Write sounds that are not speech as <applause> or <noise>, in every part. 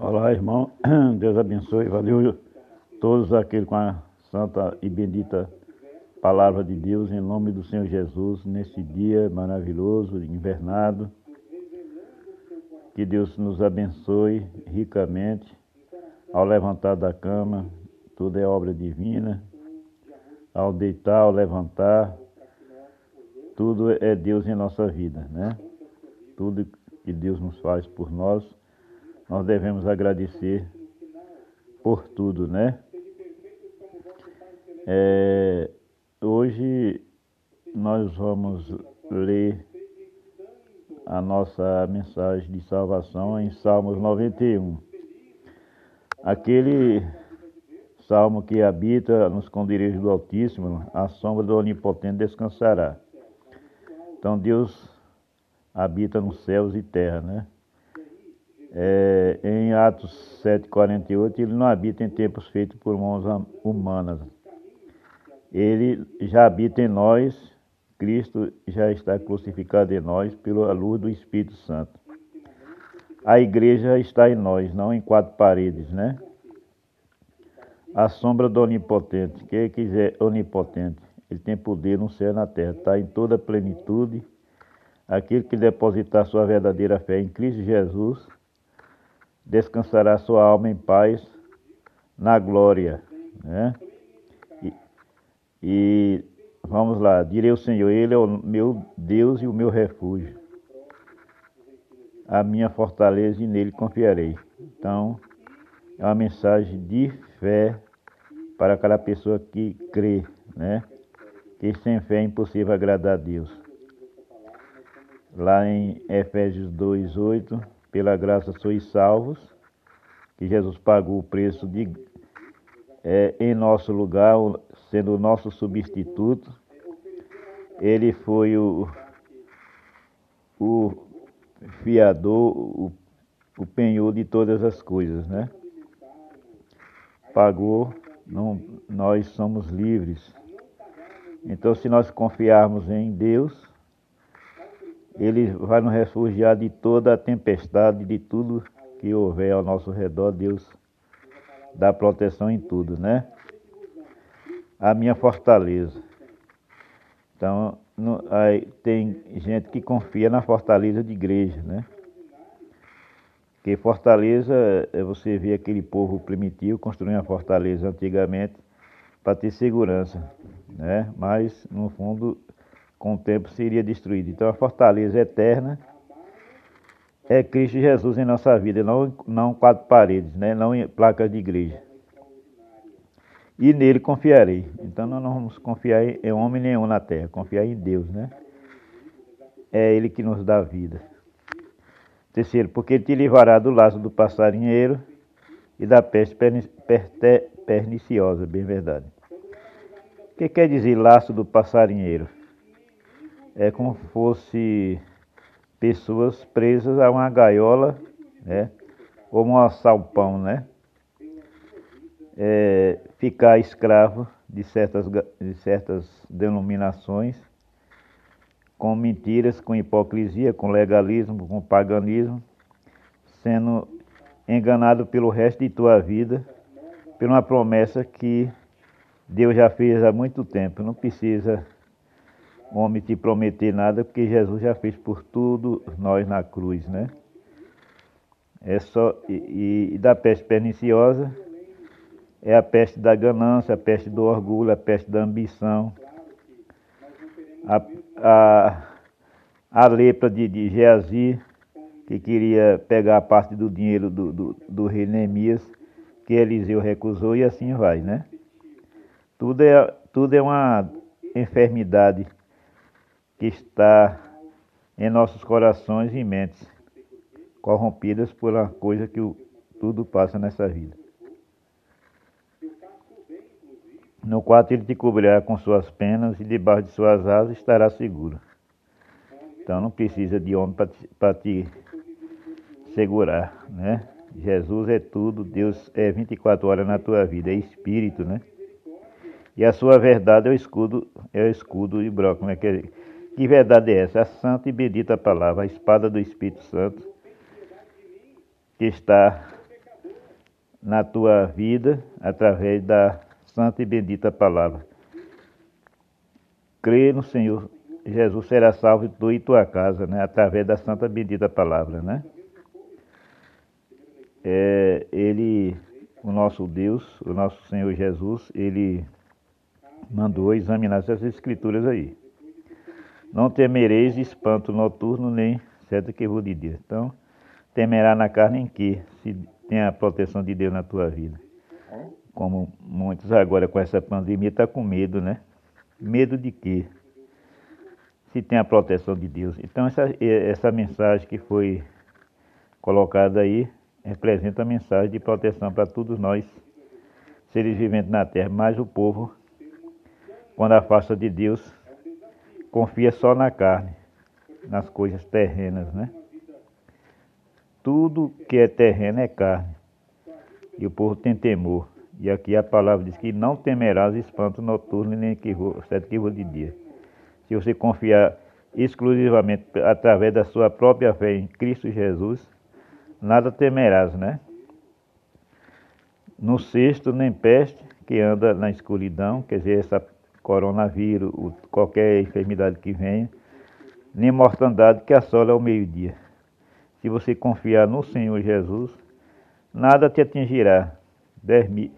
Olá, irmão. <clears throat> Deus abençoe. Valeu todos aqueles com a santa e bendita palavra de Deus em nome do Senhor Jesus nesse dia maravilhoso, invernado. Que Deus nos abençoe ricamente ao levantar da cama, tudo é obra divina. Ao deitar, ao levantar, tudo é Deus em nossa vida, né? Tudo que Deus nos faz por nós nós devemos agradecer por tudo, né? É, hoje nós vamos ler a nossa mensagem de salvação em Salmos 91. Aquele salmo que habita nos esconderijo do Altíssimo, a sombra do Onipotente descansará. Então Deus habita nos céus e terra, né? É, em Atos 7,48, ele não habita em tempos feitos por mãos humanas. Ele já habita em nós, Cristo já está crucificado em nós pela luz do Espírito Santo. A igreja está em nós, não em quatro paredes, né? A sombra do Onipotente, quem quiser onipotente, ele tem poder no céu e na terra, está em toda plenitude. Aquele que depositar sua verdadeira fé em Cristo Jesus descansará sua alma em paz na glória. Né? E, e vamos lá, direi o Senhor, Ele é o meu Deus e o meu refúgio, a minha fortaleza e nele confiarei. Então, é uma mensagem de fé para aquela pessoa que crê, né? Que sem fé é impossível agradar a Deus. Lá em Efésios 2, 8 pela graça sois salvos, que Jesus pagou o preço de, é, em nosso lugar, sendo o nosso substituto. Ele foi o, o fiador, o, o penhor de todas as coisas, né? Pagou, não, nós somos livres. Então, se nós confiarmos em Deus, ele vai nos refugiar de toda a tempestade, de tudo que houver ao nosso redor. Deus dá proteção em tudo, né? A minha fortaleza. Então, no, aí tem gente que confia na fortaleza de igreja, né? Porque fortaleza, é você vê aquele povo primitivo construindo a fortaleza antigamente para ter segurança, né? Mas, no fundo, com o tempo seria destruído. Então a fortaleza eterna é Cristo Jesus em nossa vida, não, não quatro paredes, né? não placas de igreja. E nele confiarei. Então nós não vamos confiar em homem nenhum na terra, confiar em Deus, né? É Ele que nos dá vida. Terceiro, porque Ele te livrará do laço do passarinheiro e da peste perniciosa, bem verdade. O que quer dizer laço do passarinheiro? É como se fosse pessoas presas a uma gaiola, né? Como um salpão, né? É, ficar escravo de certas, de certas denominações, com mentiras, com hipocrisia, com legalismo, com paganismo, sendo enganado pelo resto de tua vida, por uma promessa que Deus já fez há muito tempo. Não precisa homem te prometer nada, porque Jesus já fez por tudo nós na cruz, né? É só, e, e da peste perniciosa é a peste da ganância, a peste do orgulho, a peste da ambição, a, a, a lepra de, de Geazi, que queria pegar a parte do dinheiro do, do, do rei Neemias, que Eliseu recusou, e assim vai, né? Tudo é, tudo é uma enfermidade que está em nossos corações e mentes, corrompidas por uma coisa que o, tudo passa nessa vida. No quarto ele te cobrirá com suas penas e debaixo de suas asas estará seguro. Então não precisa de homem para te, te segurar, né? Jesus é tudo, Deus é 24 horas na tua vida, é espírito, né? E a sua verdade é o escudo, é o escudo e broco, né? Que, que verdade é essa? A santa e bendita palavra, a espada do Espírito Santo, que está na tua vida através da santa e bendita palavra. Crê no Senhor Jesus será salvo tu e tua casa, né? Através da santa e bendita palavra, né? É, ele, o nosso Deus, o nosso Senhor Jesus, ele mandou examinar essas escrituras aí. Não temereis espanto noturno, nem certo que vou de dia. Então, temerá na carne em que se tem a proteção de Deus na tua vida. Como muitos agora com essa pandemia estão tá com medo, né? Medo de quê? Se tem a proteção de Deus. Então essa, essa mensagem que foi colocada aí representa a mensagem de proteção para todos nós, seres viventes na terra, mas o povo, quando afasta de Deus, confia só na carne, nas coisas terrenas, né? Tudo que é terreno é carne. E o povo tem temor. E aqui a palavra diz que não temerás espanto noturno nem que vou de dia. Se você confiar exclusivamente através da sua própria fé em Cristo Jesus, nada temerás, né? No sexto, nem peste que anda na escuridão, quer dizer, essa coronavírus, qualquer enfermidade que venha, nem mortandade que assola ao meio-dia. Se você confiar no Senhor Jesus, nada te atingirá. Dez mil,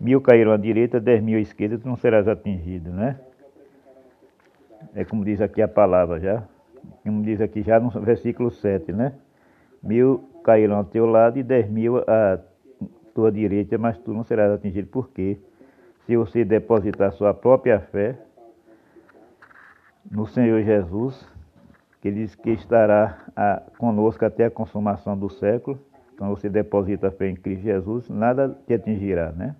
mil cairão à direita, dez mil à esquerda, tu não serás atingido, né? É como diz aqui a palavra já. Como diz aqui já no versículo 7, né? Mil cairão ao teu lado e dez mil à tua direita, mas tu não serás atingido. Por quê? Se você depositar sua própria fé no Senhor Jesus, que diz que estará a, conosco até a consumação do século. Então você deposita a fé em Cristo Jesus, nada te atingirá, né?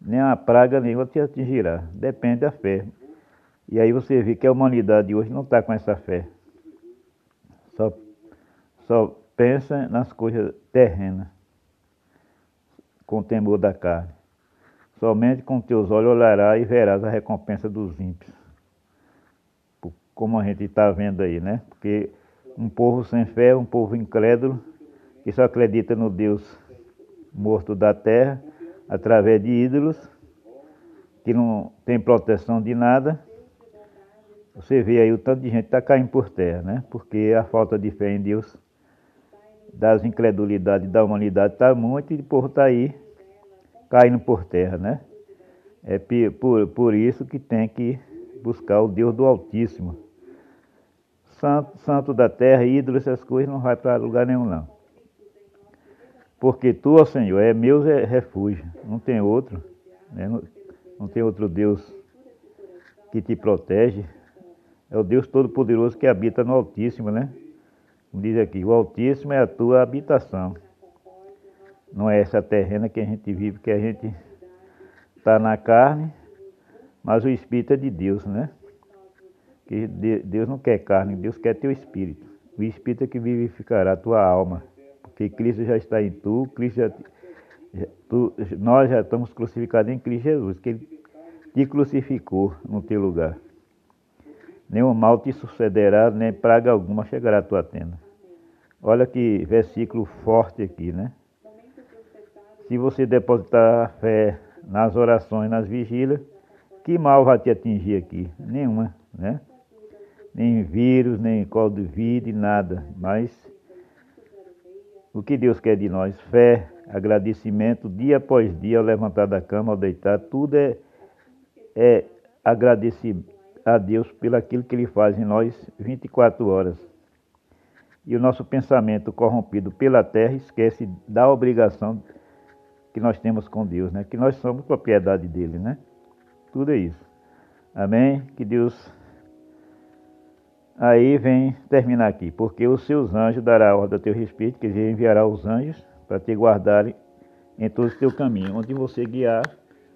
Nem a praga nenhuma te atingirá. Depende da fé. E aí você vê que a humanidade hoje não está com essa fé. Só, só pensa nas coisas terrenas, com temor da carne. Somente com teus olhos olharás e verás a recompensa dos ímpios como a gente está vendo aí, né? Porque um povo sem fé, um povo incrédulo, que só acredita no Deus morto da terra, através de ídolos, que não tem proteção de nada. Você vê aí o tanto de gente está caindo por terra, né? Porque a falta de fé em Deus, das incredulidades da humanidade está muito e o povo está aí caindo por terra, né? É por, por isso que tem que buscar o Deus do Altíssimo santo, santo da terra, ídolo, essas coisas, não vai para lugar nenhum, não. Porque tu, ó Senhor, é meu refúgio, não tem outro, né? não, não tem outro Deus que te protege. É o Deus Todo-Poderoso que habita no Altíssimo, né? Diz aqui, o Altíssimo é a tua habitação. Não é essa terrena que a gente vive, que a gente está na carne, mas o Espírito é de Deus, né? que Deus não quer carne, Deus quer teu espírito. O espírito é que vivificará a tua alma, porque Cristo já está em tu, Cristo já, tu, nós já estamos crucificados em Cristo Jesus, que Ele te crucificou no teu lugar. Nenhum mal te sucederá, nem praga alguma chegará à tua tenda. Olha que versículo forte aqui, né? Se você depositar fé nas orações, nas vigílias, que mal vai te atingir aqui? Nenhuma, né? nem vírus, nem Covid, nada. Mas o que Deus quer de nós? Fé, agradecimento, dia após dia, ao levantar da cama, ao deitar, tudo é, é agradecer a Deus pelo aquilo que Ele faz em nós 24 horas. E o nosso pensamento corrompido pela terra esquece da obrigação que nós temos com Deus, né? Que nós somos propriedade dele, né? Tudo é isso. Amém? Que Deus Aí vem terminar aqui, porque os seus anjos dará ordem a teu respeito, que ele enviará os anjos para te guardarem em todo o teu caminho. Onde você guiar,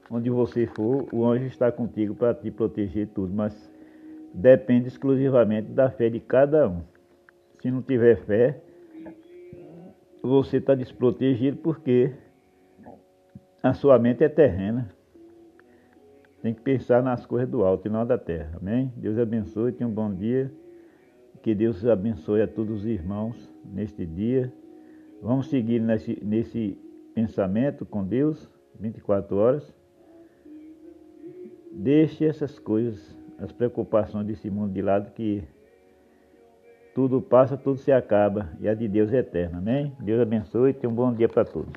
onde você for, o anjo está contigo para te proteger tudo, mas depende exclusivamente da fé de cada um. Se não tiver fé, você está desprotegido porque a sua mente é terrena. Tem que pensar nas coisas do alto e não da terra. Amém? Deus abençoe, tenha um bom dia. Que Deus abençoe a todos os irmãos neste dia. Vamos seguir nesse, nesse pensamento com Deus, 24 horas. Deixe essas coisas, as preocupações desse mundo de lado que tudo passa, tudo se acaba e a de Deus é eterna, amém? Deus abençoe e tenha um bom dia para todos.